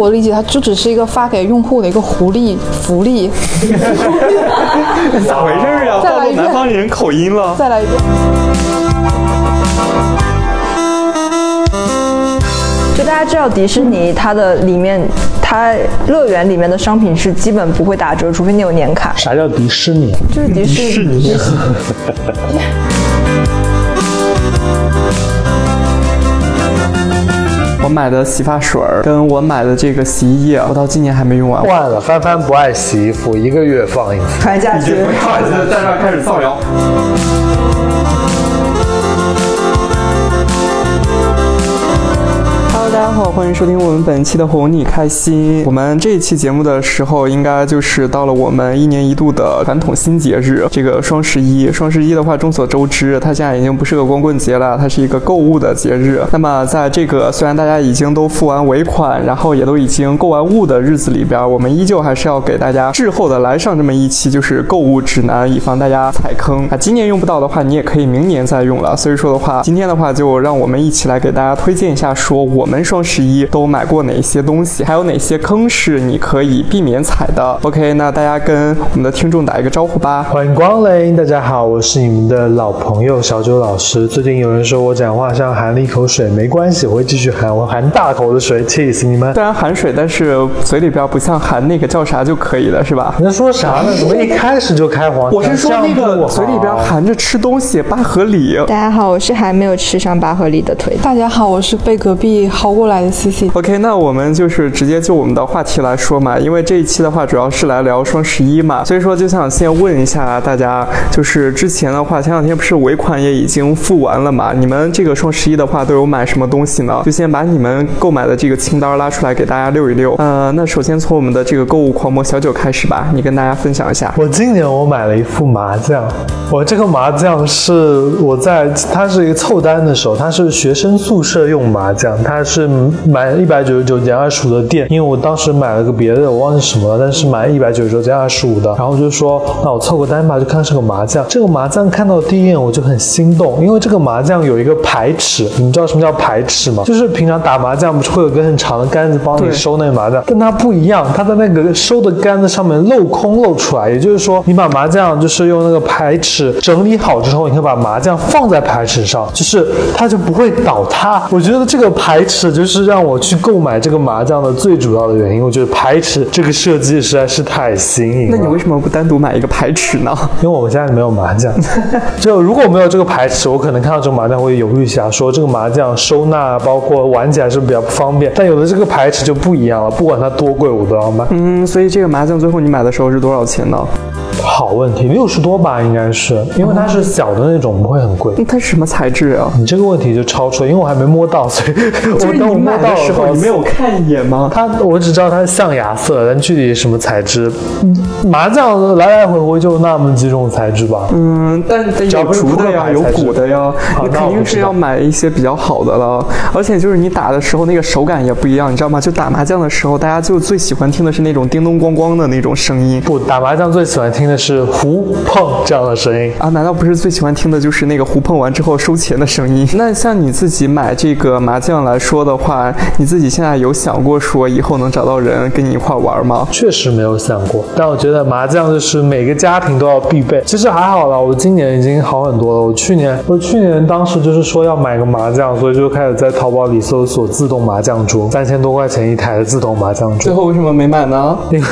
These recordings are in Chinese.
我理解，它就只是一个发给用户的一个福利福利。咋回事呀？暴 露再来一遍南方人口音了。再来一遍。就大家知道迪士尼它的里面，它乐园里面的商品是基本不会打折，除非你有年卡。啥叫迪士尼？就是迪士尼。买的洗发水儿跟我买的这个洗衣液，我到今年还没用完。坏了，帆帆不爱洗衣服，一个月放一次。传下去。开玩笑，在这儿开始造谣。大家好，欢迎收听我们本期的哄你开心。我们这一期节目的时候，应该就是到了我们一年一度的传统新节日，这个双十一。双十一的话，众所周知，它现在已经不是个光棍节了，它是一个购物的节日。那么，在这个虽然大家已经都付完尾款，然后也都已经购完物的日子里边，我们依旧还是要给大家滞后的来上这么一期，就是购物指南，以防大家踩坑啊。今年用不到的话，你也可以明年再用了。所以说的话，今天的话就让我们一起来给大家推荐一下，说我们双十一都买过哪些东西，还有哪些坑是你可以避免踩的。OK，那大家跟我们的听众打一个招呼吧。欢迎光临，大家好，我是你们的老朋友小九老师。最近有人说我讲话像含了一口水，没关系，我会继续含，我含大口的水，气死你们！虽然含水，但是嘴里边不像含那个叫啥就可以了，是吧？你在说啥呢？怎么一开始就开黄腔？我是说那个嘴里边含着吃东西，八合里。大家好，我是还没有吃上八合里的腿。大家好，我是被隔壁薅过来的 CC。OK，那我们就是直接就我们的话题来说嘛，因为这一期的话主要是来聊双十一嘛，所以说就想先问一下大家，就是之前的话，前两天不是尾款也已经付完了嘛？你们这个双十一的话都有买什么东西呢？就先把你们购买的这个清单拉出来给大家溜一溜。呃，那首先从我们的这个购物狂魔小九开始吧，你跟大家分享一下。我今年我买了一副麻将，我这个麻将是我在它是一个凑单的时候，它是学生宿舍用麻将，它是买一百九十九减二十五的店，因为我当时买了个别的，我忘记什么了，但是买一百九十九减二十五的，然后就说那我凑个单吧，就看是个麻将。这个麻将看到第一眼我就很心动，因为这个麻将有一个排尺，你们知道什么叫排尺吗？就是平常打麻将不是会有个很长的杆子帮你收那个麻将，但它不一样，它在那个收的杆子上面镂空露出来，也就是说，你把麻将就是用那个排尺整理好之后，你可以把麻将放在排尺上，就是它就不会倒塌。我觉得这个排尺就是让我去购买这个麻将的最主要的原因。我觉得牌尺这个设计实在是太新颖了。那你为什么不单独买一个牌尺呢？因为我们家里没有麻将，就如果没有这个牌尺，我可能看到这个麻将会犹豫一下，说这个麻将收纳包括玩起来是不是比较不方便。但有了这个牌尺就不一样了，不管它多贵我都要买。嗯，所以这个麻将最后你买的时候是多少钱呢？好问题，六十多吧，应该是，因为它是小的那种，不会很贵。那它是什么材质啊？你这个问题就超出了，因为我还没摸到，所以我等我你买的时候，你没有看一眼吗？它，我只知道它是象牙色，但具体什么材质，嗯麻将来来回回就那么几种材质吧。嗯，但但有竹的呀，有骨的呀，好你肯定是要买一些比较好的了。而且就是你打的时候，那个手感也不一样，你知道吗？就打麻将的时候，大家就最喜欢听的是那种叮咚咣咣的那种声音不，打麻将最喜欢听的是胡碰这样的声音。啊！难道不是最喜欢听的就是那个胡碰完之后收钱的声音？那像你自己买这个麻将来说的话，你自己现在有想过说以后能找到人跟你一块玩吗？确实没有想过，但我觉得麻将就是每个家庭都要必备。其实还好了，我今年已经好很多了。我去年，我去年当时就是说要买个麻将，所以就开始在淘宝里搜索自动麻将桌，三千多块钱一台的自动麻将桌。最后为什么没买呢？因为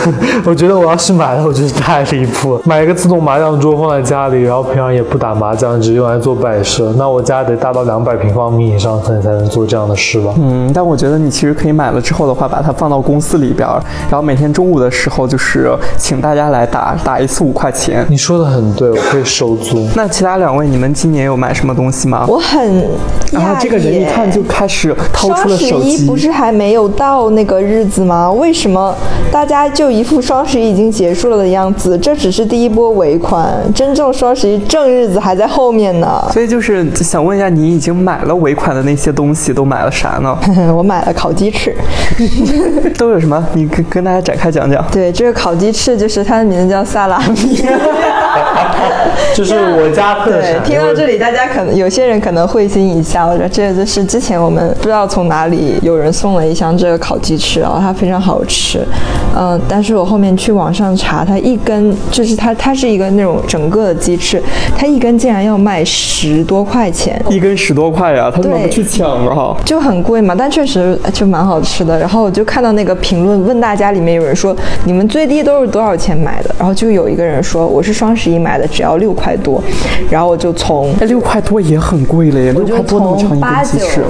我觉得我要是买了，我觉得太离谱了。买一个自动麻将桌放在家里，然后平常也不打麻将，只用来做摆设，那我家得大到两百平方米以上，可能才能做这样的事吧。嗯，但我觉得你其实可以买了之后的话，把它放到公司里边儿，然后每天中午的时候就是请大家来打，打一次五块钱。你说的很对，我可以收租。那其他两位，你们今年有买什么东西吗？我很然后这个人一看就开始掏出双十了手机一不。是还没有到那个日子吗？为什么大家就一副双十一已经结束了的样子？这只是第一波尾款，真正双十一正日子还在后面呢。所以就是想问一下，你已经买了尾款的那些东西都买了啥呢？我买了烤鸡翅，都有什么？你跟跟大家展开讲讲。对，这个烤鸡翅就是它的名字叫萨拉米。就是我家特对，产。听到这里，大家可能有些人可能会心一笑，这就是之前我们不知道从哪里有人送了一箱这个烤鸡翅，然后它非常好吃，嗯、但是我后面去网上查，它一根就是它它是一个那种整个的鸡翅，它一根竟然要卖十多块钱，一根十多块呀，他怎么不去抢啊？就很贵嘛，但确实就蛮好吃的。然后我就看到那个评论，问大家里面有人说你们最低都是多少钱买的？然后就有一个人说我是双十一买的，只要六块多。然后我就从哎，六块多也很贵了耶，六块多那么长一从八九根鸡翅。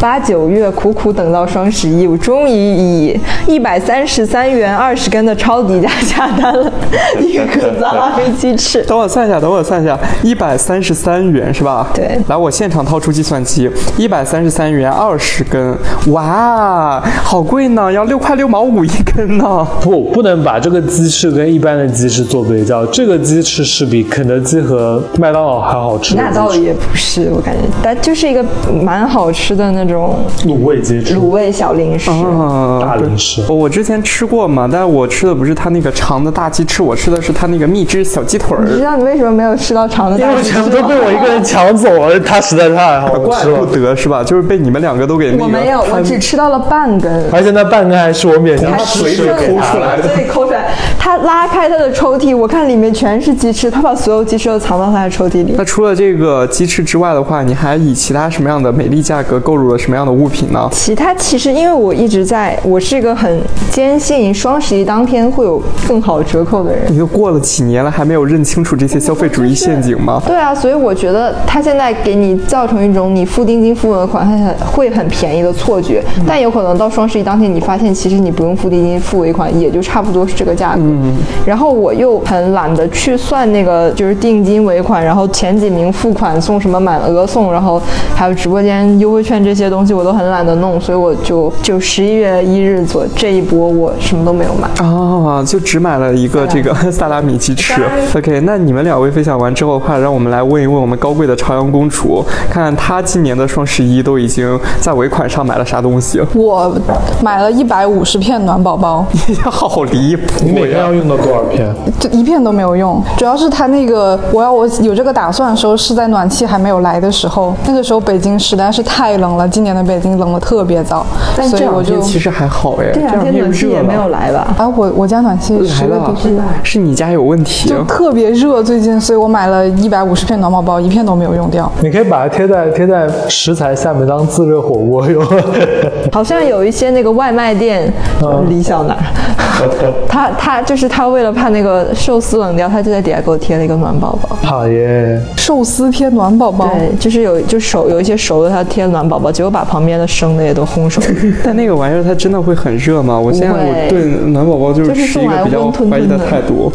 八九月苦苦等到双十一，我终于以一百三十三元二十根的超低价下单了一个格子阿飞鸡翅。等我算一下，等我算一下，一百三十三元是吧？对来，我现场掏出计算机，一百三十三元二十根，哇，好贵呢，要六块六毛五一根呢。不，不能把这个鸡翅跟一般的鸡翅做比较。这个鸡翅是比肯德基和麦当劳还好吃。那倒也不是，我感觉，但就是一个蛮好吃的那种卤味鸡翅，卤味小零食。啊大零食。我我之前吃过嘛，但是我吃的不是它那个长的大鸡翅，我吃的是它那个蜜汁小鸡腿你知。道你为什么没有吃到长的因为我大鸡翅全部都被我一个人抢走了，它实在太好怪不吃了。得是吧？就是被你们两个都给那个我没有，我只吃到了半根。而且那半根还是我勉强他吃水里抠出来的对，抠出来。他拉开他的抽屉，我看里面全是鸡翅，他把所有鸡翅都藏到他的抽屉里。那除了这个鸡翅之外的话，你还以其他什么样的美丽价格购入了什么样的物品呢？其他其实因为我一直在，我是一个很坚信双十一当天会有更好折扣的人。你都过了几年了，还没有认清楚这些消费主义陷阱吗？对啊，所以我觉得他现在给你造成一种你付定金付尾款它很会很便宜的错觉，但有可能到双十一当天，你发现其实你不用付定金付尾款，也就差不多是这个价格。嗯然后我又很懒得去算那个就是定金尾款，然后前几名付款送什么满额送，然后还有直播间优惠券这些东西我都很懒得弄，所以我就就十一月一日左这一波我什么都没有买。啊，就只买了一个这个萨拉米鸡翅。OK，那你们两位分享完之后的话，让我们来问一问我们高贵的朝阳公主，看看她今年的双十一都已经在尾款上买了啥东西。我买了一百五十片暖宝宝，好离谱你每天！要用到多少片？就一片都没有用。主要是它那个，我要我有这个打算的时候是在暖气还没有来的时候，那个时候北京实在是太冷了，今年的北京冷的特别早，但这所以我就天其实还好哎，这两天暖气热也没有了。来吧？啊，我我家暖气十来了是，是你家有问题。就特别热最近，所以我买了一百五十片暖宝宝，一片都没有用掉。你可以把它贴在贴在食材下面当自热火锅用。好像有一些那个外卖店，就是李小哪儿，他他就是他为了怕那个寿司冷掉，他就在底下给我贴了一个暖宝宝。好耶！寿司贴暖宝宝，对，就是有就熟有一些熟的，他贴暖宝宝，结果把旁边的生的也都烘熟了。但那个玩意儿它真的会很热吗？我现在我对暖宝宝就是持一个比较怀疑的态度。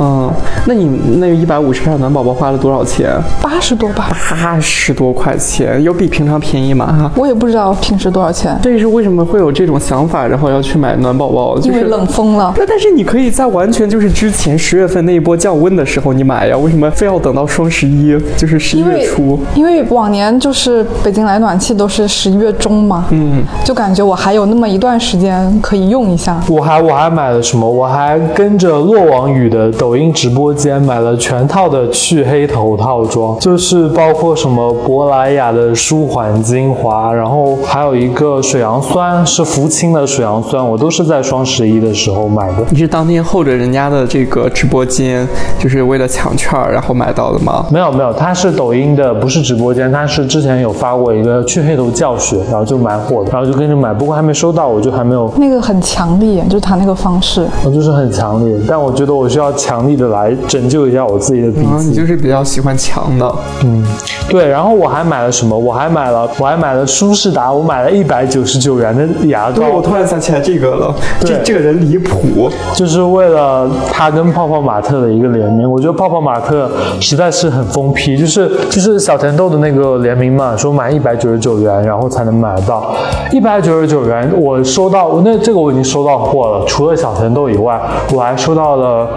嗯，那你那一百五十片暖宝宝花了多少钱？八十多吧，八十多块钱，有比平常便宜吗？哈。我也不知道平时多少钱，这是为什么会有这种想法，然后要去买暖宝宝？就是因为冷疯了。那但是你可以在完全就是之前十月份那一波降温的时候你买呀，为什么非要等到双十一，就是十一月初？因为往年就是北京来暖气都是十一月中嘛，嗯，就感觉我还有那么一段时间可以用一下。我还我还买了什么？我还跟着落网雨的抖音直播间买了全套的去黑头套装，就是包括什么珀莱雅的舒缓精华，然后还有一个水杨酸，是福清的水杨酸，我都是在双十一的时候买的。你是当天候着人家的这个直播间，就是为了抢券儿然后买到的吗？没有没有，他是抖音的，不是直播间，他是之前有发过一个去黑头教学，然后就蛮火的，然后就跟着买，不过还没收到，我就还没有，那个很强力，就是它那个方式。我就是很强烈，但我觉得我需要强力的来拯救一下我自己的鼻啊，子。你就是比较喜欢强的。嗯，对，然后我还买了什么？我还买了，我还买了舒适达，我买了一百九十九元的牙对，我，突然想起来这个了，这这个人离谱。就是为了他跟泡泡玛特的一个联名。我觉得泡泡玛特实在是很疯批，就是就是小甜豆的那个联名嘛，说满一百九十九元然后才能买到，一百九十九元我收到，那这个我已经收到货了，除了小甜豆以外，我还收到了。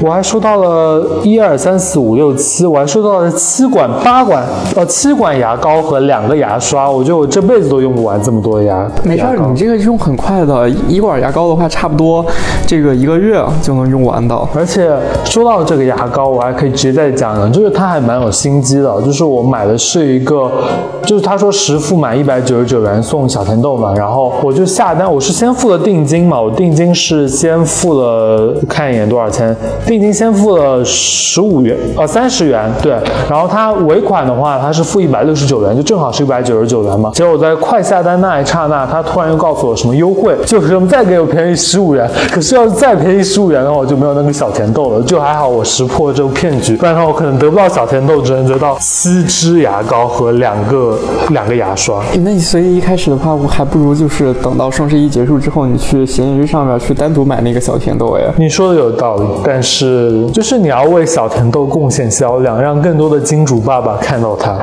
我还收到了一二三四五六七，我还收到了七管八管呃七管牙膏和两个牙刷，我觉得我这辈子都用不完这么多牙。没事儿，你这个用很快的，一管牙膏的话，差不多这个一个月就能用完的。而且说到这个牙膏，我还可以直接再讲讲，就是它还蛮有心机的，就是我买的是一个，就是他说实付满一百九十九元送小甜豆嘛，然后我就下单，我是先付了定金嘛，我定金是先付了看一眼多少钱，定金先付了十五元，呃三十元，对，然后他尾款的话，他是付一百六十九元，就正好是一百九十九元嘛。结果我在快下单那一刹那，他突然又告诉我什么优惠，就是再给我便宜十五元，可是要是再便宜十五元的话，我就没有那个小甜豆了。就还好我识破这个骗局，不然的话我可能得不到小甜豆，只能得到七支牙膏和两个两个牙刷。那你所以一开始的话，我还不如就是等到双十一结束之后，你去闲鱼上面去单独买那个小甜豆哎。你说的有道理，但是就是你要为小甜豆贡献销量，让更多的金主爸爸看到它，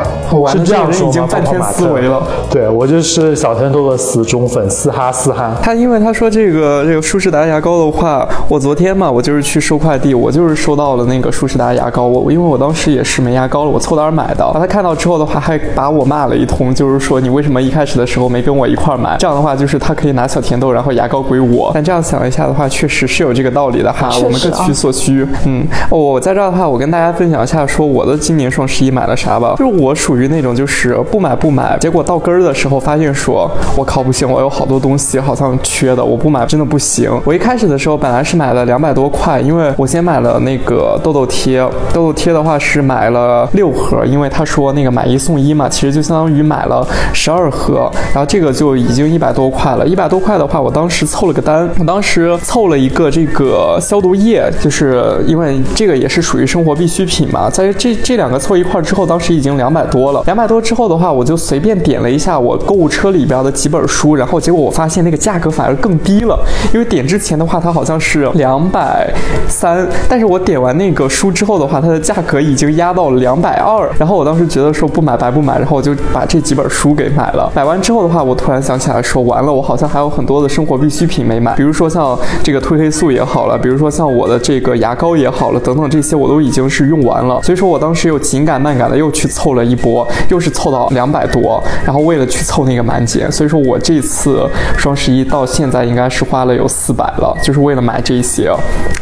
是这样这个人已经说吗？半天思维了。对我就是小甜豆的死忠粉，嘶哈嘶哈。他因为他说这个这个舒适达牙膏的话，我昨天嘛，我就是去收快递，我就是收到了那个舒适达牙膏，我因为我当时也是没牙膏了，我凑单买的。他看到之后的话，还把我骂了一通，就是说你为什么一开始的时候没跟我一块儿买？这样的话就是他可以拿小甜豆，然后牙膏归我。但这样想一下的话，确实是有这个道理的哈，我们各取所需。嗯，我在这儿的话，我跟大家分享一下，说我的今年双十一买了啥吧。就是我属于那种就是不买不买，结果到根儿的时候发现说，我靠不行，我有好多东西好像缺的，我不买真的不行。我一开始的时候本来是买了两百多块，因为我先买了那个痘痘贴，痘痘贴的话是买了六盒，因为他说那个买一送一嘛，其实就相当于买了十二盒，然后这个就已经一百多块了。一百多块的话，我当时凑了个单，我当时凑了一个这个消毒液，就是因为这个也是属于生活必需品嘛，在这这两个凑一块之后，当时已经两百多了。两百多之后的话，我就随便点了一下我购物车里边的几本书，然后结果我发现那个价格反而更低了，因为点之前的话它好像是两百三，但是我点完那个书之后的话，它的价格已经压到了两百二。然后我当时觉得说不买白不买，然后我就把这几本书给买了。买完之后的话，我突然想起来说，完了，我好像还有很多的生活必需品没买，比如说像这个褪黑素也好了，比如说像我的这个牙膏也好了，等等这些我都已经是用完了。所以说我当时又紧赶慢赶的又去凑了一波，又是凑到两百多，然后为了去凑那个满减，所以说我这次双十一到现在应该是花了有四百了，就是为了买这些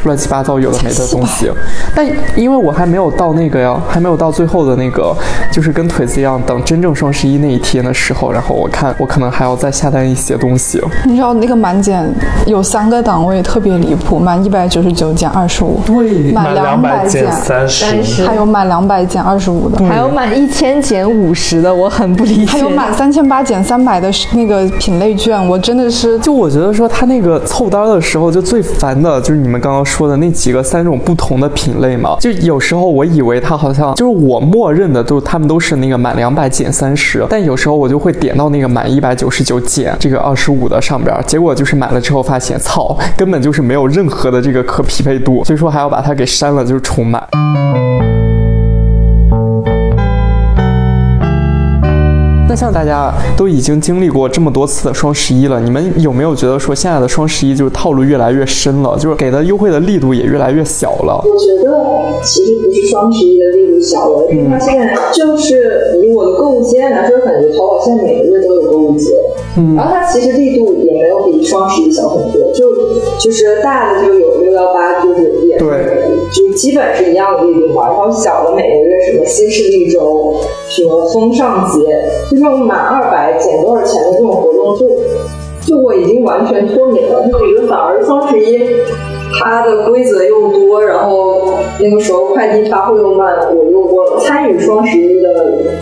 乱七八糟有的没的东西。但因为我还没有到那个呀，还没有到最后的那个，就是跟腿子一样，等真正双十一那一天的时候，然后我看我可能还要再下单一些东西。你知道那个满减有三个档位，特别离谱，满一百九十九减二十五，对满两百减减三十，30还有满两百减二十五的，还有满一千减五十的，我很不理解。还有满三千八减三百的那个品类券，我真的是就我觉得说他那个凑单的时候，就最烦的就是你们刚刚说的那几个三种不同的品类嘛。就有时候我以为他好像就是我默认的都他们都是那个满两百减三十，但有时候我就会点到那个满一百九十九减这个二十五的上边，结果就是买了之后发现操，根本就是没有任何的这个可匹配度，所以说还要把它给删了，就是重买。像大家都已经经历过这么多次的双十一了，你们有没有觉得说现在的双十一就是套路越来越深了，就是给的优惠的力度也越来越小了？我觉得其实不是双十一的力度小了，因为它现在就是以我的购物经验来说，感觉淘宝现在每个月都有购物节，嗯，然后它其实力度也没有比双十一小很多，就就是大的就有六幺八，就是也是对。就基本是一样的力度嘛，然后小的每个月什么新势力周、什么风尚节，种满二百减多少钱的这种活动就。就我已经完全脱敏了，就我觉得反而双十一它的规则又多，然后那个时候快递发货又慢，我又我参与双十一的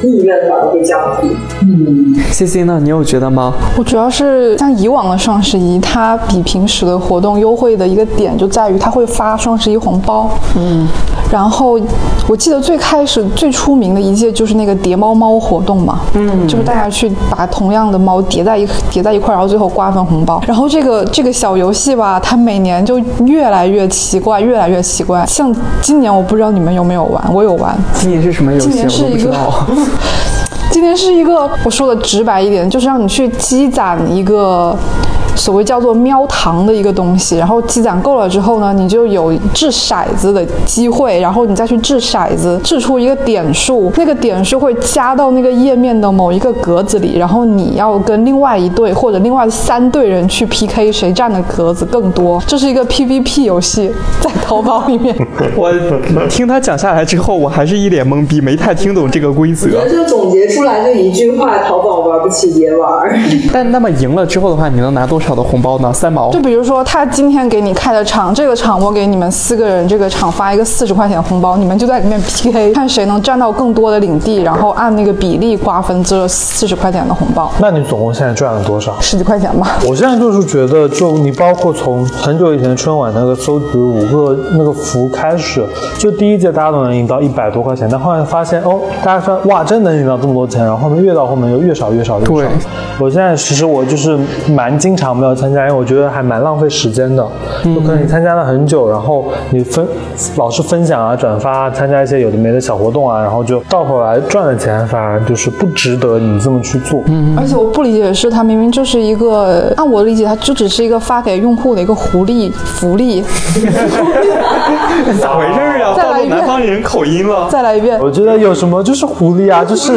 意愿反而会降低。嗯 C C 呢？你有觉得吗？我主要是像以往的双十一，它比平时的活动优惠的一个点就在于它会发双十一红包。嗯，然后我记得最开始最出名的一届就是那个叠猫猫活动嘛，嗯，就是大家去把同样的猫叠在一叠在一块，然后最后瓜分红包。然后这个这个小游戏吧，它每年就越来越奇怪，越来越奇怪。像今年我不知道你们有没有玩，我有玩，今年是什么游戏？今年是一个。今天是一个，我说的直白一点，就是让你去积攒一个所谓叫做喵糖的一个东西，然后积攒够了之后呢，你就有掷骰子的机会，然后你再去掷骰子，掷出一个点数，那个点数会加到那个页面的某一个格子里，然后你要跟另外一队或者另外三队人去 PK，谁占的格子更多。这是一个 PVP 游戏，在淘宝里面。我听他讲下来之后，我还是一脸懵逼，没太听懂这个规则。我觉得就总结出来就一句话：淘宝玩不起别玩。但那么赢了之后的话，你能拿多少的红包呢？三毛就。比如说，他今天给你开的场，这个场我给你们四个人，这个场发一个四十块钱红包，你们就在里面 PK，看谁能占到更多的领地，然后按那个比例瓜分这四十块钱的红包，那你总共现在赚了多少？十几块钱吧。我现在就是觉得，就你包括从很久以前春晚那个搜集五个那个福开始，就第一届大家都能赢到一百多块钱，但后来发现哦，大家说哇，真能赢到这么多钱，然后后面越到后面就越少越少越少。对我现在其实我就是蛮经常没有参加，因为我觉得还蛮浪费时间的。就可能你参加了很久，然后你分老是分享啊、转发啊，参加一些有的没的小活动啊，然后就到头来赚的钱反而就是不值得你这么去做。嗯，而且我不理解的是，它明明就是一个，按我的理解，它就只是一个发给用户的一个福利福利。咋回事啊？暴露再来一遍南方人口音了。再来一遍，我觉得有什么就是狐狸啊，就是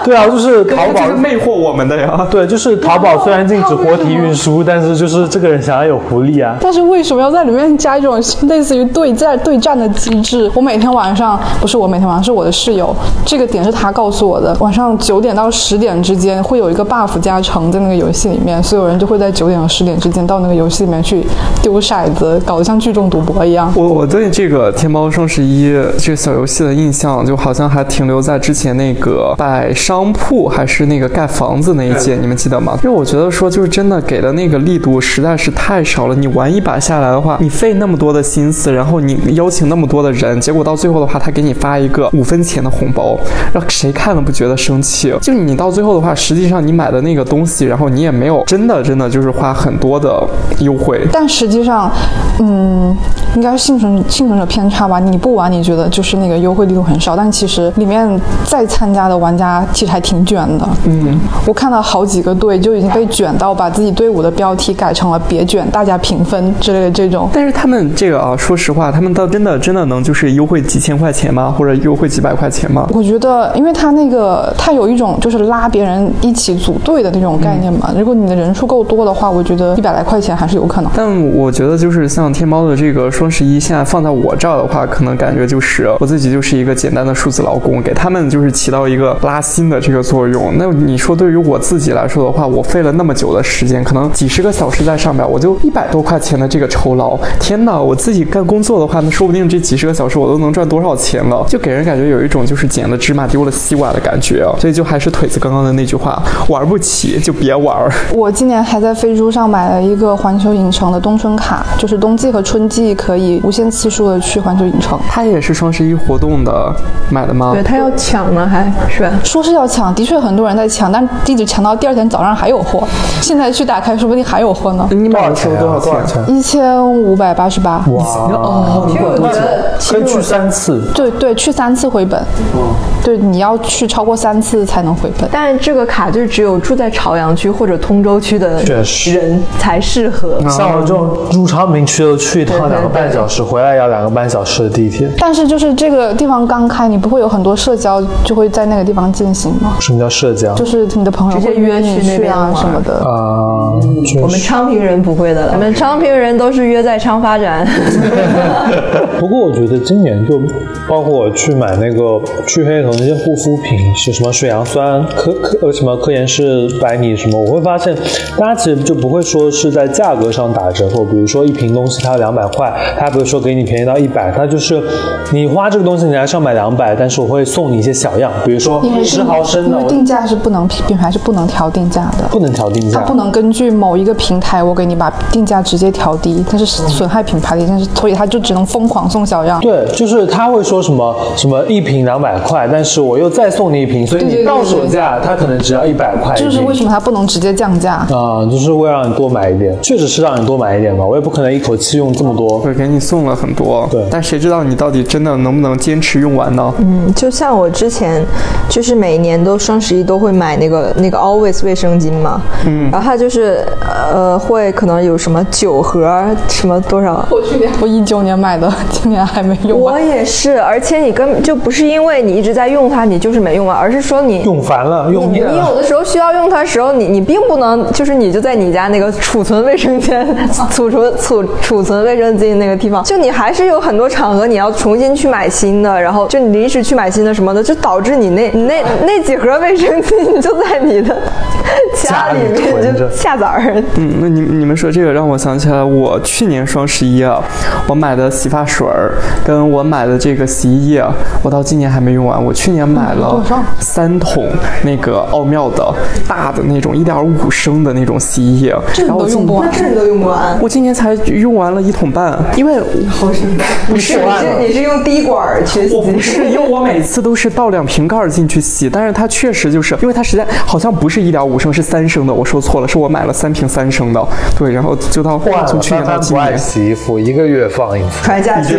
对啊，就是淘宝是魅惑我们的呀。对，就是淘宝虽然禁止活体运输，但是就是这个人想要有福利啊。但是为什么要在里面加一种 类似于对战对战的机制？我每天晚上不是我每天晚上是我的室友，这个点是他告诉我的，晚上九点到十点之间会有一个 buff 加成在那个游戏里面，所有人就会在九点和十点之间到那个游戏里面去丢骰子，搞得像聚众赌博一样。我我对这个天猫双十一这个小游戏的印象，就好像还停留在之前那个摆商铺还是那个盖房子那一届，你们记得吗？因为我觉得说，就是真的给的那个力度实在是太少了。你玩一把下来的话，你费那么多的心思，然后你邀请那么多的人，结果到最后的话，他给你发一个五分钱的红包，让谁看了不觉得生气？就你到最后的话，实际上你买的那个东西，然后你也没有真的真的就是花很多的优惠。但实际上，嗯，应该是幸存幸存者偏差吧。你不玩，你觉得就是那个优惠力度很少，但其实里面再参加的玩家其实还挺卷的。嗯，我看到好几个队就已经被卷到把自己队伍的标题改成了“别卷，大家平分”之类的这种。但是他们这个啊，说实话，他们倒真的真的能就是优惠几千块钱吗？或者优惠几百块钱吗？我觉得，因为他那个他有一种就是拉别人一起组队的那种概念嘛。如果你的人数够多的话，我觉得一百来块钱还是有可能。但我觉得就是像天猫的这个双十一，现在放在我这儿的话，可能感觉就是我自己就是一个简单的数字劳工，给他们就是起到一个拉新的这个作用。那你说对于我自己来说的话，我费了那么久的时间，可能几十个小时在上面，我就一百多块钱的这个酬劳，天哪！我自己干工作的话，那说不定这几十个小时我都能赚多少钱了，就给人感觉有一种就是捡了芝麻丢了西瓜的感觉啊。所以就还是腿子刚刚的那句话，玩不起就别玩儿。我今年还在飞猪上买了一个环球影城的冬春卡，就是冬季和春季可以无限次数的去环球影城。它也是双十一活动的买的吗？对它要抢呢，还是吧？说是要抢，的确很多人在抢，但一直抢到第二天早上还有货。现在去打开，说不定还有货呢。你买的时候多少多少钱？一千五百八十八。哇，哦，你管多久？可以去三次。对对，去三次回本。对，你要去超过三次才能回本。但是这个卡就只有住在朝阳区或者通州区的人才适合。像我这种入昌平区的，去一趟两个半小时，回来要两个半小时的地铁。但是就是这个地方刚开，你不会有很多社交就会在那个地方进行吗？什么叫社交？就是你的朋友直接会约去那边啊什么的。啊，确我们。昌平人不会的了，我们昌平人都是约在昌发展。不过我觉得今年就包括我去买那个去黑头那些护肤品，是什么水杨酸、科科呃什么科颜氏白米什么，我会发现大家其实就不会说是在价格上打折扣，比如说一瓶东西它要两百块，它不会说给你便宜到一百，它就是你花这个东西你还是要买两百，但是我会送你一些小样，比如说十毫因为定价是不能品牌是不能调定价的。不能调定价，它不能根据某一个平台，我给你把定价直接调低，它是损害品牌的一件事，所以它就只能疯狂送小样。对，就是他会说什么什么一瓶两百块，但是我又再送你一瓶，所以对对对你到手价它可能只要一百块就是为什么它不能直接降价。啊、就是为了让你多买一点，确实是让你多买一点吧，我也不可能一口气用这么多。会给你送了很多，对但谁知道你到底真的能不能坚持用完呢？嗯，就像我之前，就是每年年都双十一都会买那个那个 Always 卫生巾嘛，嗯，然后它就是呃会可能有什么九盒什么多少。我去年我一九年买的，今年还没用完。我也是，而且你根本就不是因为你一直在用它，你就是没用完，而是说你用烦了，用你厌了。你有的时候需要用它的时候，你你并不能就是你就在你家那个储存卫生间、储存储储存卫生巾那个地方，就你还是有很多场合你要重新去买新的，然后就你临时去买新的什么的，就导致你那你那那几盒卫生巾就在你的 家里面着就下崽儿。嗯，那你你们说这个让我想起来，我去年双十一啊，我买的洗发水儿跟我买的这个洗衣液，我到今年还没用完。我去年买了三桶那个奥妙的大的那种一点五升的那种洗衣液，这然后我今都用不完。这你都用不完。我今年才用完了一桶半，因为不是，你是你是用滴管儿去洗我不是，因为我每次都是倒两瓶盖儿进去洗，但是它确实就是因为它实在好像不是一点五升，是三升的，我说错了，是我买了三瓶三升的，对，然后就到换，从去年到今年。洗衣服，一个月放一次。传下去。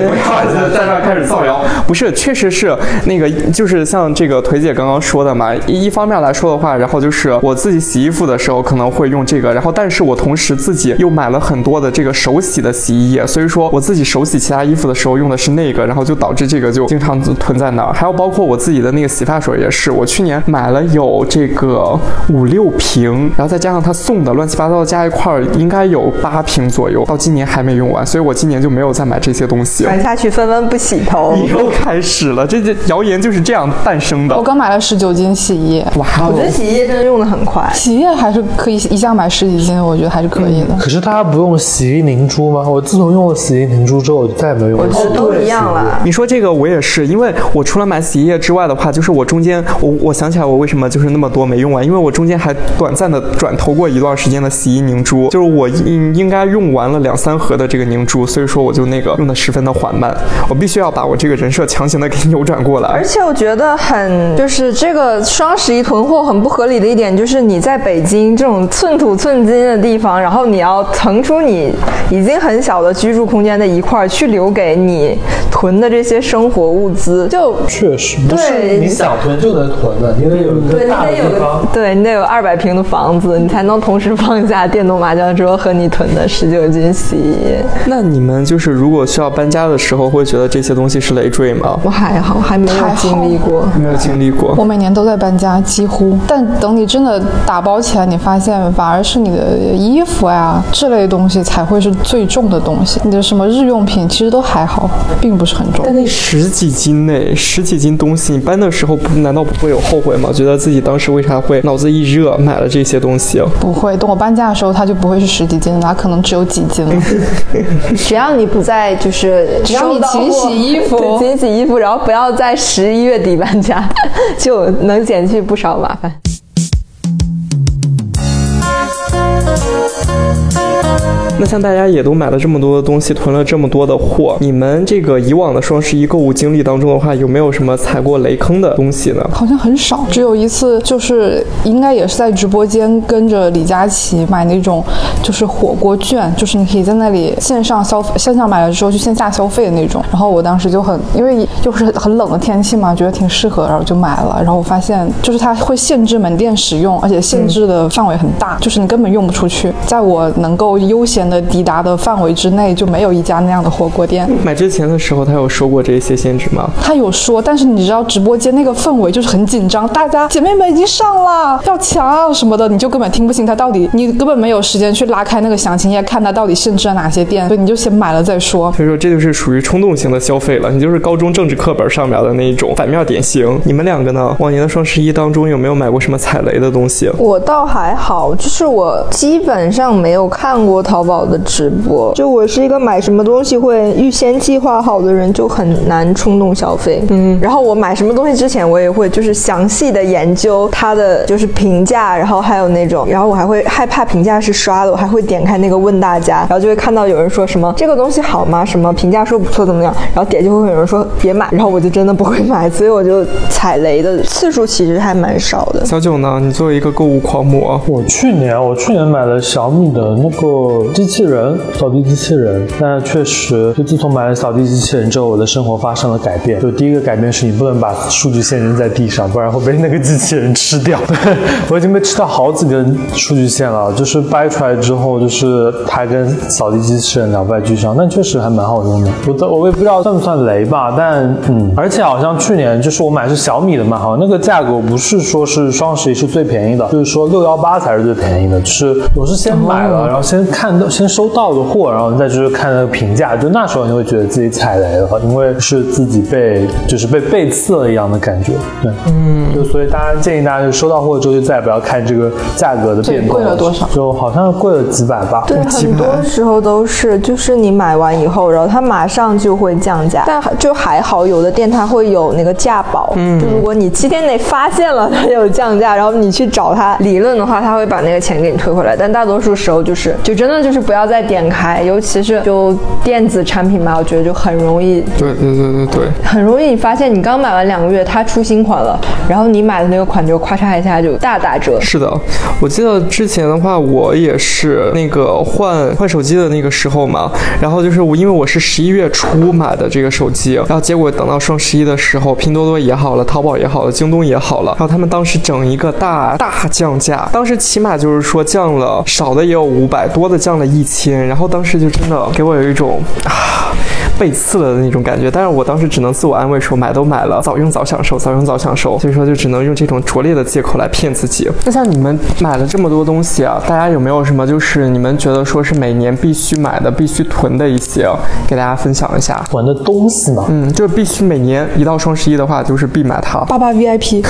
在那儿开始造谣，不是，确实是那个，就是像这个腿姐刚刚说的嘛，一一方面来说的话，然后就是我自己洗衣服的时候可能会用这个，然后但是我同时自己又买了很多的这个手洗的洗衣液，所以说我自己手洗其他衣服的时候用的是那个，然后就导致这个就经常囤在那儿。还有包括我自己的那个洗发水也是，我去年买了有这个五六瓶，然后再加上他送的乱七八糟的加一块儿，应该有八瓶左右，到今年还没用完，所以我今年就没有再买这些东西。买下去，分文不洗头。又开始了，这这谣言就是这样诞生的我。刚买了十九斤洗衣液，哇哦！我觉得洗衣液真的用的很快。洗衣液还是可以一下买十几斤，我觉得还是可以的。可是他不用洗衣凝珠吗？我自从用了洗衣凝珠之后，我就再也没有用过。我觉得都一样了。你说这个我也是，因为我除了买洗衣液之外的话，就是我中间我我想起来我为什么就是那么多没用完，因为我中间还短暂的转投过一段时间的洗衣凝珠，就是我应应该用完了两三盒的这个凝珠，所以说我就那个用的十分的缓慢，我必须要把我这个人设强行的给扭转过来而。且我觉得很就是这个双十一囤货很不合理的一点，就是你在北京这种寸土寸金的地方，然后你要腾出你已经很小的居住空间的一块儿去留给你囤的这些生活物资，就确实不是对你想囤就能囤的，你得有一对个大的你得有个地方。对你得有二百平的房子，你才能同时放下电动麻将桌和你囤的十九斤洗衣液。那你们就是如果需要搬家的时候，会觉得这些东西是累赘吗？我还好，还没有经历过。没有经历过。我每年都在搬家，几乎。但等你真的打包起来，你发现反而是你的衣服呀这类东西才会是最重的东西。你的什么日用品其实都还好，并不是很重但。那十几斤呢？十几斤东西，你搬的时候不难道不会有后悔吗？觉得自己当时为啥会脑子一热买了这些东西？不会，等我搬家的时候，它就不会是十几斤了，它可能只有几斤了。只要你不在，就是只要你收到勤洗货衣服对勤洗衣服，然后不要在十一月底搬家，就能减去不少麻烦。那像大家也都买了这么多的东西，囤了这么多的货，你们这个以往的双十一购物经历当中的话，有没有什么踩过雷坑的东西呢？好像很少，只有一次，就是应该也是在直播间跟着李佳琦买那种就是火锅券，就是你可以在那里线上消费，线上买了之后去线下消费的那种。然后我当时就很，因为就是很冷的天气嘛，觉得挺适合，然后就买了。然后我发现就是它会限制门店使用，而且限制的范围很大，就是你根本用不出去。在我能够悠闲的抵达的范围之内，就没有一家那样的火锅店。买之前的时候，他有说过这些限制吗？他有说，但是你知道直播间那个氛围就是很紧张，大家姐妹们已经上了，要抢什么的，你就根本听不清他到底，你根本没有时间去拉开那个详情页看他到底限制了哪些店，所以你就先买了再说。所以说这就是属于冲动型的消费了，你就是高中政治课本上面的那一种反面典型。你们两个呢？往年的双十一当中有没有买过什么踩雷的东西？我倒还好，就是我基本上没有看过淘宝的直播。就我是一个买什么东西会预先计划好的人，就很难冲动消费。嗯，然后我买什么东西之前，我也会就是详细的研究它的就是评价，然后还有那种，然后我还会害怕评价是刷的，我还会点开那个问大家，然后就会看到有人说什么这个东西好吗？什么评价说不错怎么样？然后底下就会有人说别买，然后我就真的不会买，所以我就踩雷的次数其实还蛮少的。小九呢？你作为一个购物狂魔，我去年我去年买了小米的那个过机器人，扫地机器人。但确实，就自从买了扫地机器人之后，我的生活发生了改变。就第一个改变是你不能把数据线扔在地上，不然会被那个机器人吃掉。我已经被吃掉好几根数据线了，就是掰出来之后，就是它跟扫地机器人两败俱伤。但确实还蛮好用的。我我也不知道算不算雷吧，但嗯，而且好像去年就是我买是小米的嘛，好像那个价格不是说是双十一是最便宜的，就是说六幺八才是最便宜的。就是我是先买了，然后先看到先收到的货，然后再就是看那个评价，就那时候你会觉得自己踩雷了，因为是自己被就是被背刺了一样的感觉。对，嗯，就所以大家建议大家就收到货之后就再也不要看这个价格的变动贵了多少，就好像贵了几百吧。对，很多时候都是就是你买完以后，然后它马上就会降价，但就还好有的店它会有那个价保，嗯，就如果你七天内发现了它有降价，然后你去找它理论的话，他会把那个钱给你退回来。但大多数时候就是就真的就是不要再点开，尤其是就电子产品嘛，我觉得就很容易，对对对对对，很容易你发现你刚买完两个月，它出新款了，然后你买的那个款就咔嚓一下就大打折。是的，我记得之前的话，我也是那个换换手机的那个时候嘛，然后就是我因为我是十一月初买的这个手机，然后结果等到双十一的时候，拼多多也好了，淘宝也好了，京东也好了，然后他们当时整一个大大降价，当时起码就是说降了少的也有五百，多的降了一千，然后当时就真的给我有一种啊。被刺了的那种感觉，但是我当时只能自我安慰说买都买了，早用早享受，早用早享受，所以说就只能用这种拙劣的借口来骗自己。那像你们买了这么多东西啊，大家有没有什么就是你们觉得说是每年必须买的、必须囤的一些，给大家分享一下？囤的东西呢？嗯，就是必须每年一到双十一的话，就是必买它。八八 VIP，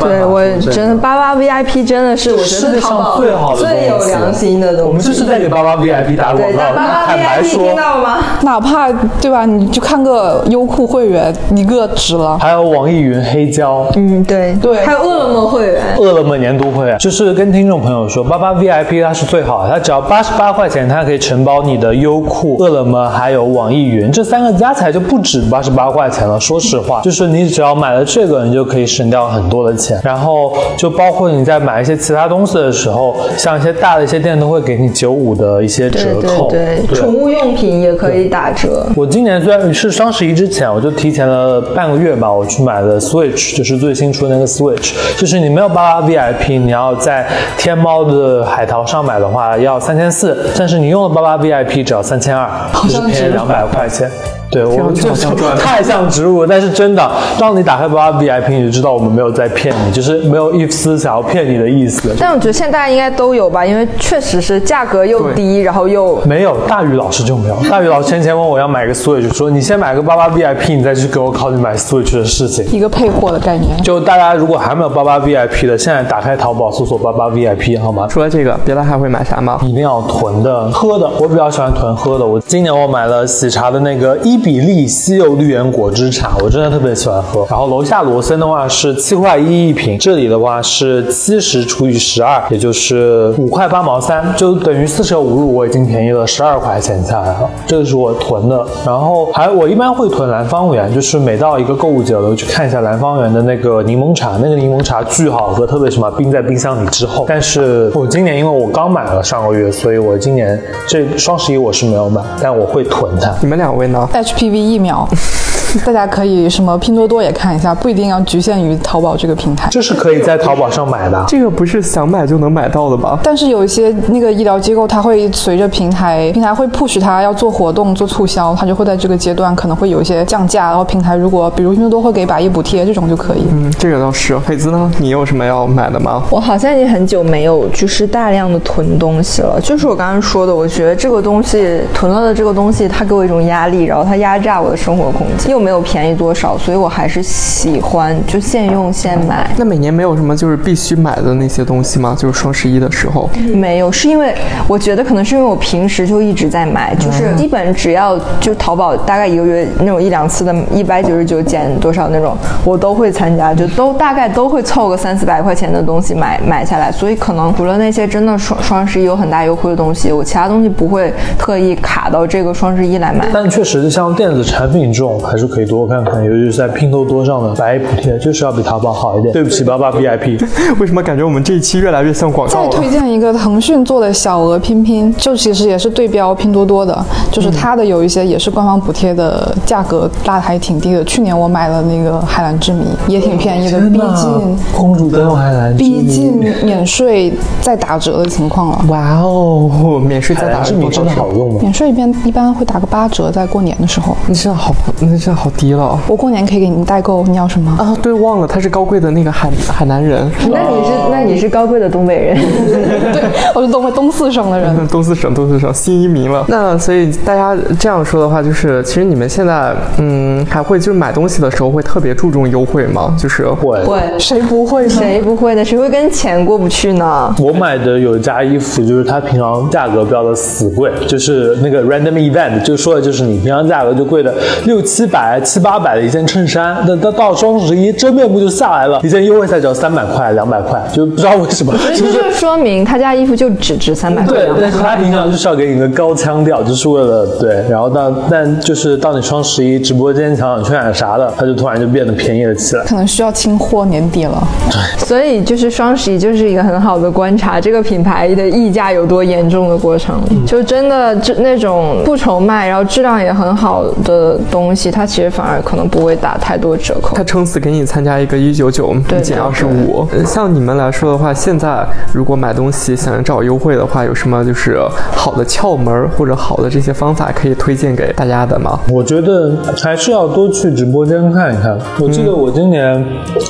对我真的八八 VIP 真的是我觉世界上最好的最有良心的东西。我们这是在给八八 VIP 打广，告，坦白 VIP 说听。到了吗？哪怕对吧？你就看个优酷会员，一个值了。还有网易云黑胶，嗯，对对还有饿了么会员。饿了么年度会员，就是跟听众朋友说，八八 VIP 它是最好的，它只要八十八块钱，它可以承包你的优酷、饿了么还有网易云，这三个加起来就不止八十八块钱了。说实话，就是你只要买了这个，你就可以省掉很多的钱。然后就包括你在买一些其他东西的时候，像一些大的一些店都会给你九五的一些折对扣。对对，宠物用品也可以打折。我今年虽然是双十一之前，我就提前了半个月吧，我去买了 Switch，就是最新出的那个 Switch。就是你没有八八 VIP，你要在天猫的海淘上买的话要三千四，但是你用了八八 VIP 只要三千二，就是便宜两百块钱。对我们就好像赚了太像植入了，但是真的，当你打开八八 VIP，你就知道我们没有在骗你，就是没有一丝想要骗你的意思。但我觉得现在大家应该都有吧，因为确实是价格又低，然后又没有，大宇老师就没有。大宇老师前前问我要买个 Switch，说你先买个八八 VIP，你再去给我考虑买 Switch 的事情。一个配货的概念。就大家如果还没有八八 VIP 的，现在打开淘宝搜索八八 VIP 好吗？除了这个，别的还会买啥吗？一定要囤的喝的，我比较喜欢囤喝的。我今年我买了喜茶的那个比利西柚绿源果汁茶，我真的特别喜欢喝。然后楼下罗森的话是七块一一瓶，这里的话是七十除以十二，也就是五块八毛三，就等于四舍五入我已经便宜了十二块钱下来了。这个是我囤的，然后还我一般会囤蓝方园，就是每到一个购物节，我都去看一下蓝方园的那个柠檬茶，那个柠檬茶巨好喝，特别是把冰在冰箱里之后。但是我今年因为我刚买了上个月，所以我今年这双十一我是没有买，但我会囤它。你们两位呢？HPV 疫苗，大家可以什么拼多多也看一下，不一定要局限于淘宝这个平台。这是可以在淘宝上买的。这个不是想买就能买到的吧？但是有一些那个医疗机构，它会随着平台，平台会 push 它要做活动、做促销，它就会在这个阶段可能会有一些降价，然后平台如果比如拼多多会给百亿补贴，这种就可以。嗯，这个倒是。黑子呢？你有什么要买的吗？我好像已经很久没有就是大量的囤东西了。就是我刚刚说的，我觉得这个东西囤了的这个东西，它给我一种压力，然后它压榨我的生活空间，又没有便宜多少，所以我还是喜欢就现用现买。那每年没有什么就是必须买的那些东西吗？就是双十一的时候。没有，是因为我觉得可能是因为我平时就一直在买，就是基本只要就淘宝大概一个月那种一两次的，一百九十九减多少那种，我都会参加，就都大概都会凑个三四百块钱的东西买买下来，所以可能除了那些真的双双十一有很大优惠的东西，我其他东西不会特意卡到这个双十一来买。但确实，像像电子产品这种还是可以多看看，尤其是在拼多多上的百亿补贴，就是要比淘宝好一点。对不起，八八 VIP。为什么感觉我们这一期越来越像广告再？推荐一个腾讯做的小额拼拼，就其实也是对标拼多多的，就是它的有一些也是官方补贴的价格拉的还挺低的。去年我买了那个海蓝之谜，也挺便宜的，毕竟公主灯海蓝之谜逼近免税再打折的情况了。哇哦，免税海再打蓝之谜真的好用吗？免税一般一般会打个八折，在过年的时候。那这样好，你这样好低了我过年可以给你们代购，你要什么？啊！对，忘了他是高贵的那个海海南人，那你是那你是高贵的东北人，对，我是东北东四省的人。东四省，东四省新移民了。那所以大家这样说的话，就是其实你们现在嗯还会就是买东西的时候会特别注重优惠吗？就是会。会谁不会呢？谁不会呢？谁会跟钱过不去呢？我买的有一家衣服，就是它平常价格标的死贵，就是那个 random event，就说的就是你平常价格就贵的六七百、七八百的一件衬衫，那到到双十一真面目就下来了，一件优惠才只要三百块、两百块，就不知道为什么，所以是不是？这就说明他家衣服就只值三百块。对，但是他平常就是要给你一个高腔调，就是为了对，然后到但就是到你双十一直播间抢抢券啊啥的，他就突然就变得便宜了起来。可能需要清货，年底了。对所以就是双十一就是一个很好的观察这个品牌的溢价有多严重的过程。就真的就那种不愁卖，然后质量也很好的东西，它其实反而可能不会打太多折扣他。撑死给你参加一个一九九对对减二十五。像你们来说的话，现在如果买东西想找优惠的话，有什么就是好的窍门或者好的这些方法可以推荐给大家的吗？我觉得还是要多去直播间看一看。我记得我今年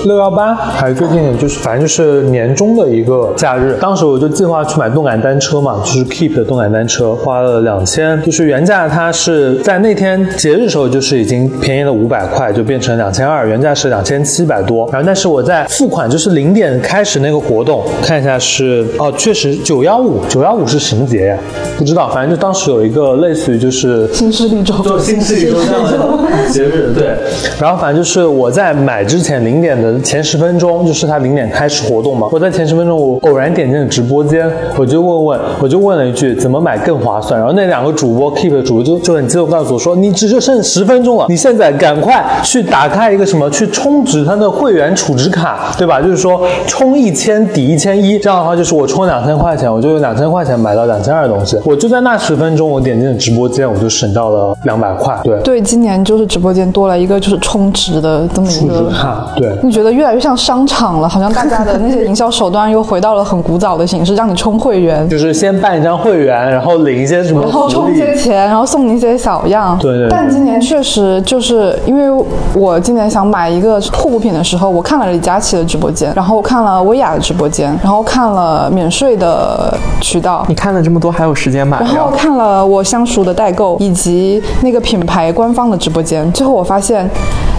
六幺八还是最近就是反正就是年终的一个假日，当时我就计划去买动感单车嘛，就是 Keep 的动感单车，花了两千，就是原价它是在那天节日时候就是已经便宜了五百块，就变成两千二，原价是两千七百多。然后但是我在付款就是零点开始那个活动，看一下是哦，确实九幺五，九幺五是什么节呀？不知道，反正就当时有一个类似于就是新势力周，就新势力周这样的节日，对。然后反正就是我在买之前零点的前十分钟，就是它零点开始活动嘛。我在前十分钟，我偶然点进了直播间，我就问问，我就问了一句怎么买更划算。然后那两个主播 Keep 的主播就就很激动告诉我说，你只就剩十分钟了，你现在赶快去打开一个什么，去充值它的会员储值卡，对吧？就是说充一千抵一千一，这样的话就是我充两千块钱，我就有两千块钱买到两千二的东西。我就在那十分钟，我点进了直播间，我就省到了两百块。对。对，今年就是直播间多了一个就是充值的这么一储值个。卡，对，你觉得越来越像商场了，好像大家的那些营销手段又回到了很古早的形式，让你充会员，就是先办一张会员，然后领一些什么然后充一些钱，然后送你一些小样。对对对但今年确实就是因为我今年想买一个护肤品的时候，我看了李佳琦的直播间，然后看了薇娅的直播间，然后看了免税的渠道。你看了这么多，还有时间买然后？看了我相熟的代购以及那个品牌官方的直播间，最后我发现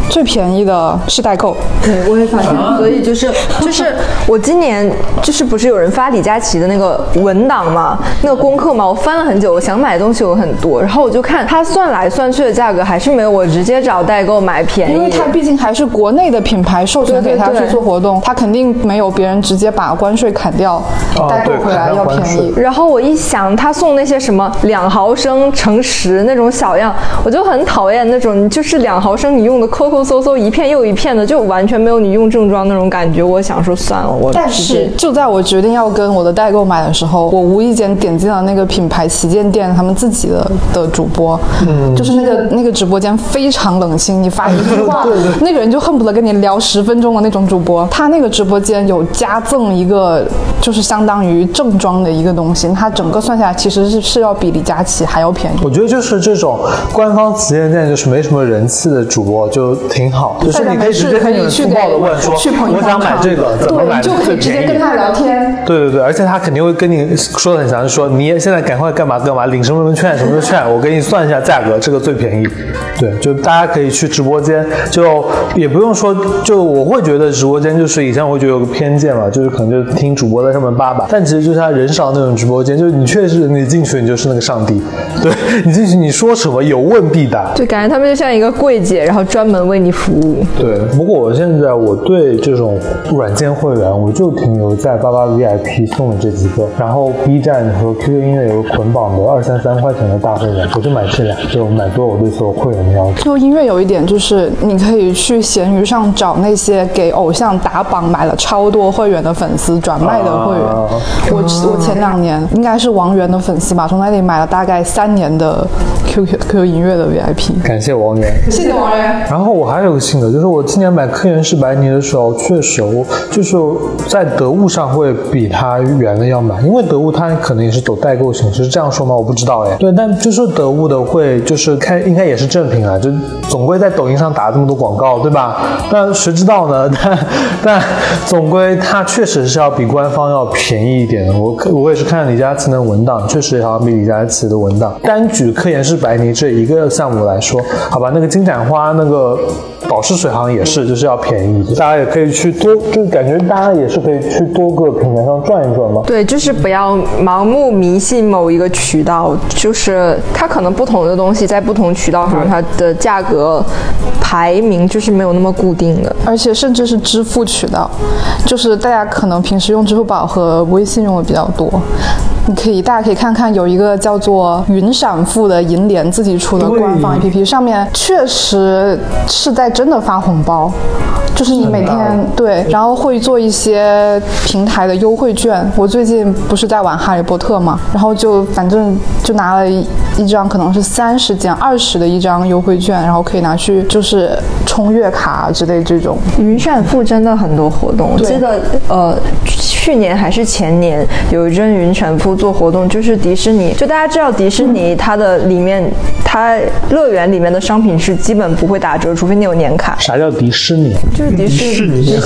最便宜的是代购。对，我也发现，所以就是 就是我今年就是不是有人发李佳琦的那个文档嘛，那个功课嘛，我翻了很久，我想买的东西有很多，然后我就看他算来算去的价格还是没有我直接找代购买便宜，因为它毕竟还是国内的品牌授权给他去做活动，他肯定没有别人直接把关税砍掉，代购回来要便宜。然后我一想，他送那些什么两毫升乘十那种小样，我就很讨厌那种，就是两毫升你用的抠抠搜搜一片又一片的，就完全没有你用正装那种感觉。我想说算了，我但是就在我决定要跟我的代购买的时候，我无意间点进了那个品牌旗舰店他们自己的的主播，嗯，就是那个那个直播间非常冷清，你发一句话，那个人就恨不得跟你聊十分钟的那种主播。他那个直播间有加赠一个，就是相当于正装的一个东西，它整个算下来其实是是要比李佳琦还要便宜。我觉得就是这种官方旗舰店，就是没什么人气的主播就挺好，就是你可以直接跟你们粗暴的问说，我想买这个，怎么对，买你就可以直接？跟他聊天。对对对，而且他肯定会跟你说的很详细，说你也现在赶快干嘛干嘛，领什么什么券什么什么券，我给你算一下价格，这个最便宜。对，就大家可以去直播间，就也不用说，就我会觉得直播间就是以前我会觉得有个偏见嘛，就是可能就听主播在上面叭叭，但其实就是他人少那种直播间，就是你确实你进去你就是那个上帝，对你进去你说什么有问必答。就感觉他们就像一个柜姐，然后专门为为你服务。对，不过我现在我对这种软件会员，我就停留在八八 VIP 送的这几个，然后 B 站和 QQ 音乐有个捆绑的二三三块钱的大会员，我就买这俩，就买多我对所有会员的要求。就音乐有一点就是，你可以去闲鱼上找那些给偶像打榜买了超多会员的粉丝转卖的会员。啊我我前两年应该是王源的粉丝吧，从那里买了大概三年的 QQ QQ 音乐的 VIP。感谢王源。谢谢王源。然后我我还有个性格，就是我今年买科颜氏白泥的时候，确实我就是在得物上会比它原的要买，因为得物它可能也是走代购形式，是这样说吗？我不知道哎。对，但就是得物的会就是看应该也是正品啊，就总归在抖音上打这么多广告，对吧？但谁知道呢？但但总归它确实是要比官方要便宜一点的。我我也是看李佳琦的文档，确实好像比李佳琦的文档。单举科颜氏白泥这一个项目来说，好吧，那个金盏花那个保湿水好像也是，就是要便宜一点。大家也可以去多，就感觉大家也是可以去多个平台上转一转嘛。对，就是不要盲目迷信某一个渠道，就是它可能不同的东西在不同渠道上，它的价格排名就是没有那么固定的。而且甚至是支付渠道，就是大家可能平时用支付宝和微信用的比较多。你可以，大家可以看看有一个叫做云闪付的银联自己出的官方 APP，上面确实是在真的发红包，就是你每天对，然后会做一些平台的优惠券。我最近不是在玩哈利波特嘛，然后就反正就拿了一一张可能是三十减二十的一张优惠券，然后可以拿去就是充月卡之类这种。云闪付真的很多活动，我记得呃去年还是前年有一阵云闪付做活动，就是迪士尼，就大家知道迪士尼它的里面它乐园里面的商品是基本不会打折，除非你有年卡。啥叫迪士尼？就是迪士尼。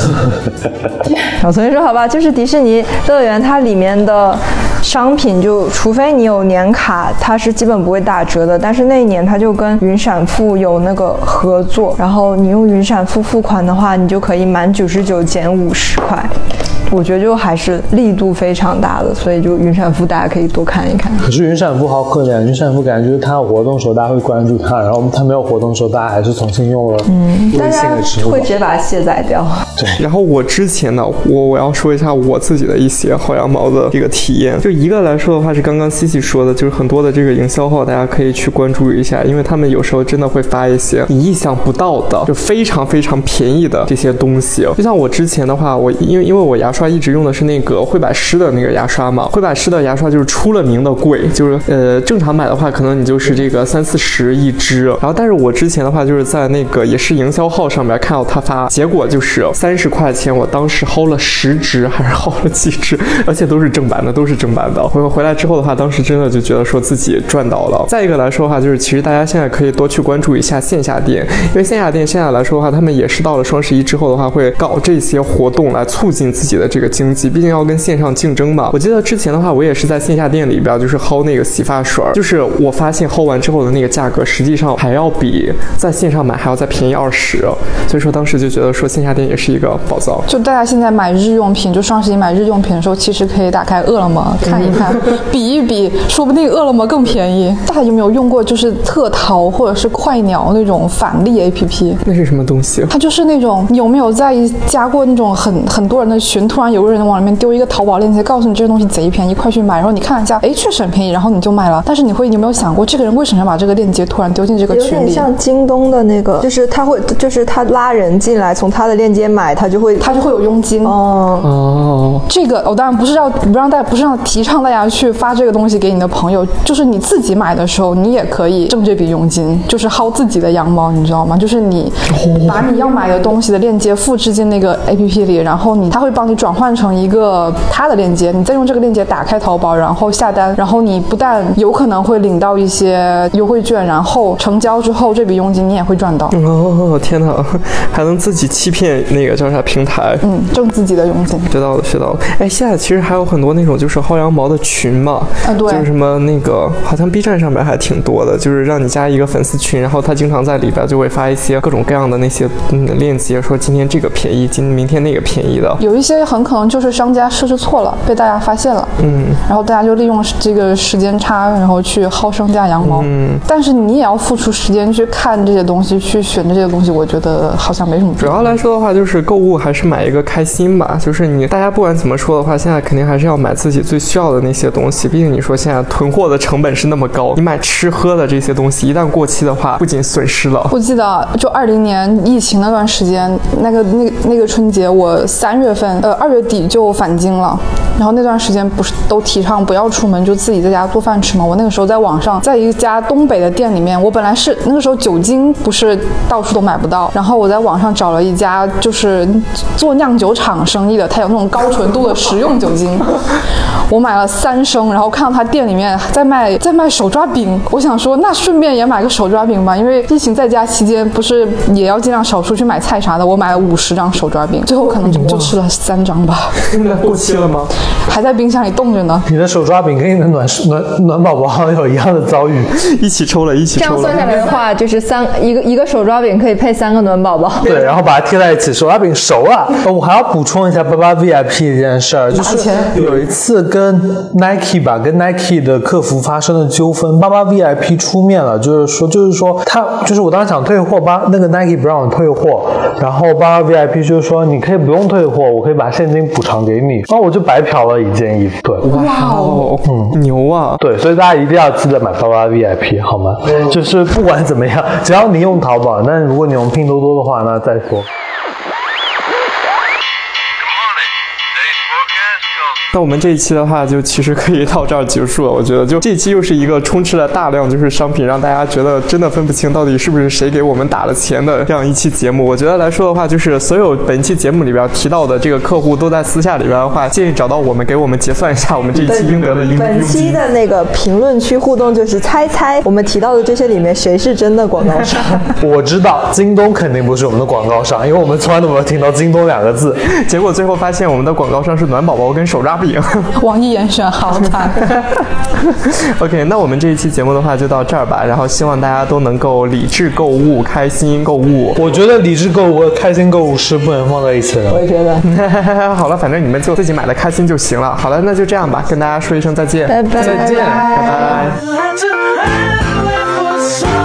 我重新说好吧，就是迪士尼乐园它里面的商品就，除非你有年卡，它是基本不会打折的。但是那一年它就跟云闪付有那个合作，然后你用云闪付付款的话，你就可以满九十九减五十块。我觉得就还是力度非常大的，所以就云闪付大家可以多看一看。可是云闪付好可怜，云闪付感觉就是它有活动的时候大家会关注它，然后它没有活动的时候大家还是重新用了微大家信的支付会直。接把它卸载掉。对然后我之前呢，我我要说一下我自己的一些薅羊毛的这个体验。就一个来说的话，是刚刚西西说的，就是很多的这个营销号，大家可以去关注一下，因为他们有时候真的会发一些你意想不到的，就非常非常便宜的这些东西。就像我之前的话，我因为因为我牙刷一直用的是那个惠百诗的那个牙刷嘛，惠百诗的牙刷就是出了名的贵，就是呃正常买的话，可能你就是这个三四十一支，然后但是我之前的话就是在那个也是营销号上面看到他发，结果就是三十块钱，我当时薅了十支还是薅了几支，而且都是正版的，都是正版的。回回来之后的话，当时真的就觉得说自己赚到了。再一个来说的话，就是其实大家现在可以多去关注一下线下店，因为线下店现在来说的话，他们也是到了双十一之后的话，会搞这些活动来促进自己的这个经济，毕竟要跟线上竞争嘛。我记得之前的话，我也是在线下店里边就是薅那个洗发水，就是我发现薅完之后的那个价格，实际上还要比在线上买还要再便宜二十，所以说当时就觉得说线下店也是一个宝藏。就大家现在买日用品，就双十一买日用品的时候，其实可以打开饿了么看一看，比一比，说不定饿了么更便宜。大家有没有用过就是特淘或者是快鸟那种返利 APP？那是什么东西？它就是那种，你有没有在加过那种很很多人的群，突然有个人往里面丢一个淘宝链接，告诉你这个东西贼便宜，快去买。然后你看一下，哎，确实很便宜，然后你就买了。但是你会，你有没有想过，这个人为什么要把这个链接突然丢进这个群里？点像京东的那个，就是他会，就是他拉人进来，从他的链接买，他就会，他就会有佣金。哦，哦，这个我当然不是要不让大家不是让提倡大家去发这个东西给你的朋友，就是你自己买的时候，你也可以挣这笔佣金，就是薅自己的羊毛，你知道吗？就是你 把你要买的东西的链接复制进那个 A P P 里，然后你他会帮你转换成一个他的链接，你再用这个链接打开淘宝，然后下单，然后你不但有可能会领到一些优惠券，然后成交之后这笔佣金你也会赚到，哦，天哪，还能自己欺骗那个叫啥平台？嗯，挣自己的佣金。学到了，学到了。哎，现在其实还有很多那种就是薅羊羊毛的群嘛，啊对就是什么那个，好像 B 站上面还挺多的，就是让你加一个粉丝群，然后他经常在里边就会发一些各种各样的那些嗯链接，说今天这个便宜，今明天那个便宜的。有一些很可能就是商家设置错了，被大家发现了，嗯，然后大家就利用这个时间差，然后去薅商家羊毛，嗯，但是你也要付出时间去看这些东西，去选这些东西，我觉得好像没什么。主要来说的话，就是购物还是买一个开心吧。就是你大家不管怎么说的话，现在肯定还是要买自己最需要的那些东西。毕竟你说现在囤货的成本是那么高，你买吃喝的这些东西一旦过期的话，不仅损失了，我记得就二零年疫情那段时间，那个那个那个春节，我三月份呃二月底就返京了，然后那段时间不是都提倡不要出门，就自己在家做饭吃吗？我那个时候在网上，在一家东北的店里面，我本来是那个时候酒精不是到处都买不到，然后我在网上找了一家就是做酿酒厂生意的，他有那种高纯度的食用酒精，我买了三升，然后看到他店里面在卖在卖手抓饼，我想说那顺便也买个手抓饼吧，因为疫情在家期间不是也要尽量少出去买菜啥的，我买了五十张手抓饼，最后可能就就吃了三张吧，现在过期了吗？还在冰箱里冻着呢。你的手抓饼跟你的暖暖暖宝宝有一样的遭遇。一起抽了，一起抽这样算下。来的话，就是三一个一个手抓饼可以配三个暖宝宝。对，然后把它贴在一起，手抓饼熟了。呃我还要补充一下八八 VIP 这件事儿，就是有一次跟 Nike 吧，跟 Nike 的客服发生了纠纷，八八 VIP 出面了，就是说，就是说他，就是我当时想退货，八那个 Nike 不让我退货，然后八八 VIP 就是说你可以不用退货，我可以把现金补偿给你，然后我就白嫖了一件衣服，对。哇哦，牛啊！对，所以大家一定要记得买八八 VIP 好吗？就是不管怎么样，只要你用淘宝，但是如果你用拼多多的话，那再说。那我们这一期的话，就其实可以到这儿结束了。我觉得，就这一期又是一个充斥了大量就是商品，让大家觉得真的分不清到底是不是谁给我们打了钱的这样一期节目。我觉得来说的话，就是所有本期节目里边提到的这个客户都在私下里边的话，建议找到我们，给我们结算一下我们这一期应得的佣本期。的那个评论区互动就是猜猜我们提到的这些里面谁是真的广告商。我知道京东肯定不是我们的广告商，因为我们从来都没有听到京东两个字。结果最后发现我们的广告商是暖宝宝跟手抓饼。网易严选好惨。OK，那我们这一期节目的话就到这儿吧，然后希望大家都能够理智购物，开心购物。我觉得理智购物和开心购物是不能放在一起的。我也觉得。好了，反正你们就自己买的开心就行了。好了，那就这样吧，跟大家说一声再见，拜拜再见，拜拜。